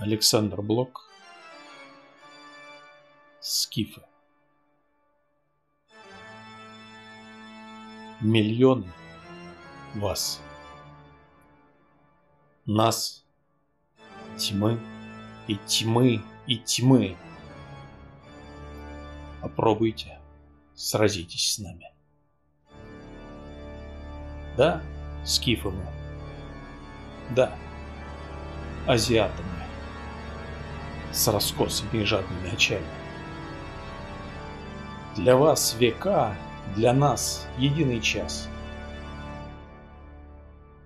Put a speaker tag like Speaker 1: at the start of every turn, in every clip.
Speaker 1: Александр Блок. Скифы. Миллионы вас. Нас. Тьмы и тьмы и тьмы. Попробуйте, сразитесь с нами. Да, скифы мы. Да, азиатами с раскосыми и жадными очами. Для вас века, для нас единый час.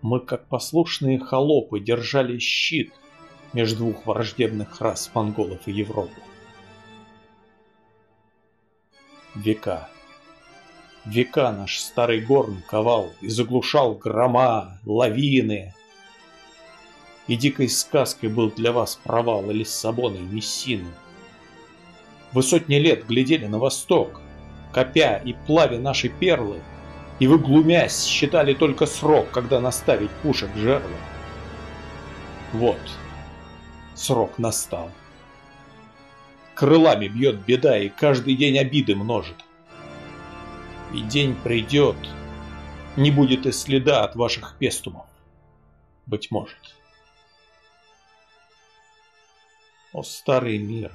Speaker 1: Мы, как послушные холопы, держали щит между двух враждебных рас монголов и Европы. Века. Века наш старый горн ковал и заглушал грома, лавины, и дикой сказкой был для вас провал Лиссабона и Мессины. Вы сотни лет глядели на восток, копя и плавя наши перлы, и вы, глумясь, считали только срок, когда наставить пушек жерла. Вот, срок настал. Крылами бьет беда, и каждый день обиды множит. И день придет, не будет и следа от ваших пестумов, быть может. О, старый мир!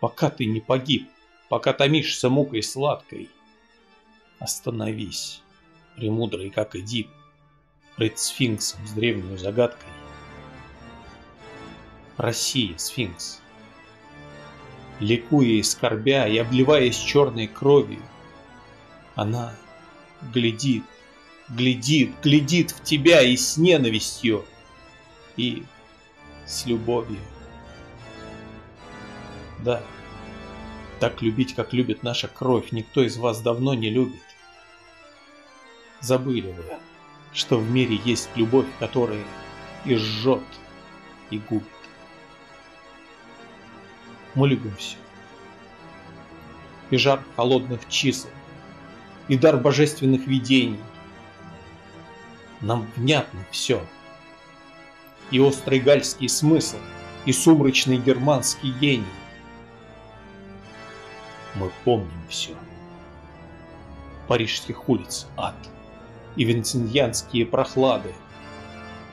Speaker 1: Пока ты не погиб, пока томишься мукой сладкой, Остановись, премудрый, как Эдип, Пред сфинксом с древней загадкой. Россия, сфинкс. Ликуя и скорбя, и обливаясь черной кровью, Она глядит, глядит, глядит в тебя и с ненавистью, и с любовью. Да, так любить, как любит наша кровь, никто из вас давно не любит. Забыли вы, что в мире есть любовь, которая и жжет, и губит. Мы любим все. И жар холодных чисел, и дар божественных видений. Нам внятно все. И острый гальский смысл, и сумрачный германский гений мы помним все. Парижских улиц ад и венецианские прохлады,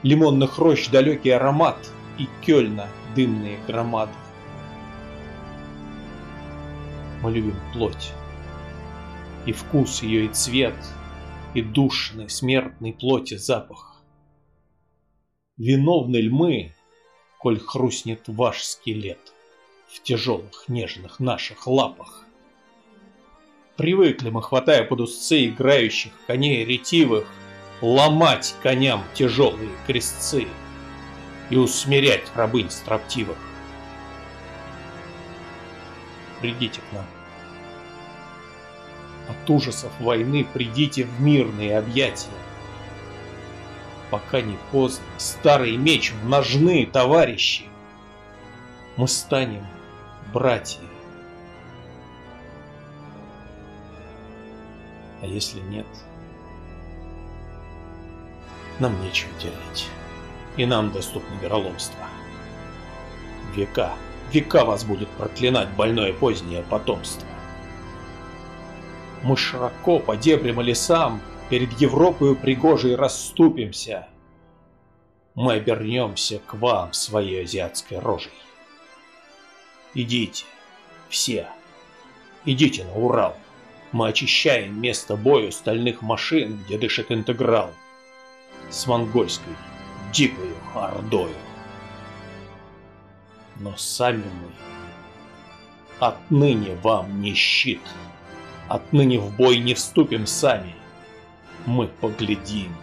Speaker 1: лимонных рощ далекий аромат и Кёльна дымные громады. Мы любим плоть, и вкус ее, и цвет, и душный смертной плоти запах. Виновны ль мы, коль хрустнет ваш скелет в тяжелых нежных наших лапах? Привыкли мы, хватая под узцы играющих коней ретивых, ломать коням тяжелые крестцы и усмирять рабынь строптивых. Придите к нам. От ужасов войны придите в мирные объятия. Пока не поздно, старый меч в ножны, товарищи. Мы станем братья. А если нет, нам нечего терять. И нам доступно вероломство. Века, века вас будет проклинать больное позднее потомство. Мы широко по дебрям и лесам перед Европою пригожей расступимся. Мы обернемся к вам своей азиатской рожей. Идите, все, идите на Урал. Мы очищаем место бою стальных машин, где дышит интеграл. С монгольской дикою ордою. Но сами мы отныне вам не щит. Отныне в бой не вступим сами. Мы поглядим,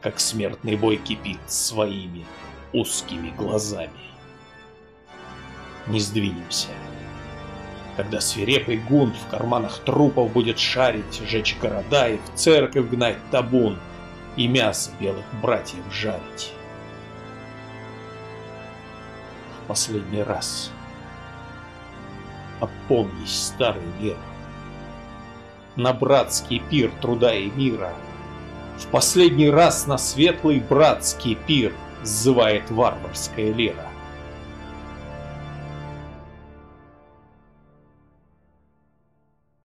Speaker 1: как смертный бой кипит своими узкими глазами. Не сдвинемся когда свирепый гунт в карманах трупов будет шарить, жечь города и в церковь гнать табун, и мясо белых братьев жарить. В последний раз опомнись, старый мир, на братский пир труда и мира, в последний раз на светлый братский пир сзывает варварская лера.